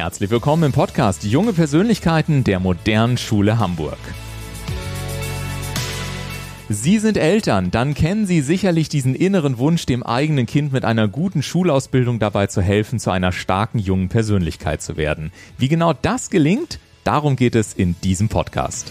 Herzlich willkommen im Podcast Junge Persönlichkeiten der modernen Schule Hamburg. Sie sind Eltern, dann kennen Sie sicherlich diesen inneren Wunsch, dem eigenen Kind mit einer guten Schulausbildung dabei zu helfen, zu einer starken jungen Persönlichkeit zu werden. Wie genau das gelingt, darum geht es in diesem Podcast.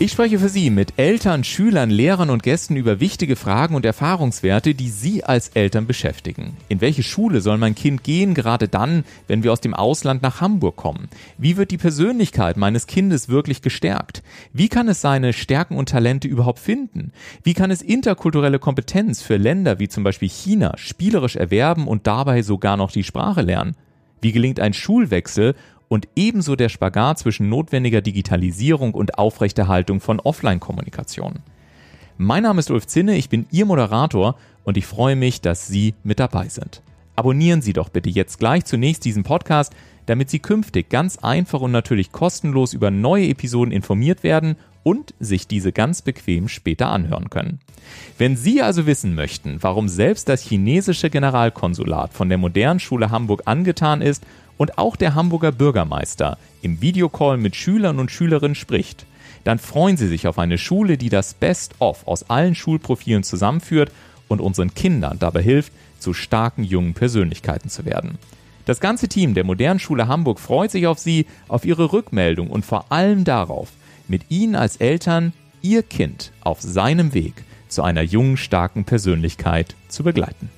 Ich spreche für Sie mit Eltern, Schülern, Lehrern und Gästen über wichtige Fragen und Erfahrungswerte, die Sie als Eltern beschäftigen. In welche Schule soll mein Kind gehen, gerade dann, wenn wir aus dem Ausland nach Hamburg kommen? Wie wird die Persönlichkeit meines Kindes wirklich gestärkt? Wie kann es seine Stärken und Talente überhaupt finden? Wie kann es interkulturelle Kompetenz für Länder wie zum Beispiel China spielerisch erwerben und dabei sogar noch die Sprache lernen? Wie gelingt ein Schulwechsel und ebenso der Spagat zwischen notwendiger Digitalisierung und Aufrechterhaltung von Offline-Kommunikation. Mein Name ist Ulf Zinne, ich bin Ihr Moderator und ich freue mich, dass Sie mit dabei sind. Abonnieren Sie doch bitte jetzt gleich zunächst diesen Podcast, damit Sie künftig ganz einfach und natürlich kostenlos über neue Episoden informiert werden und sich diese ganz bequem später anhören können. Wenn Sie also wissen möchten, warum selbst das chinesische Generalkonsulat von der modernen Schule Hamburg angetan ist und auch der Hamburger Bürgermeister im Videocall mit Schülern und Schülerinnen spricht, dann freuen Sie sich auf eine Schule, die das Best-of aus allen Schulprofilen zusammenführt und unseren Kindern dabei hilft, zu starken jungen Persönlichkeiten zu werden. Das ganze Team der modernen Schule Hamburg freut sich auf Sie, auf Ihre Rückmeldung und vor allem darauf, mit Ihnen als Eltern Ihr Kind auf seinem Weg zu einer jungen, starken Persönlichkeit zu begleiten.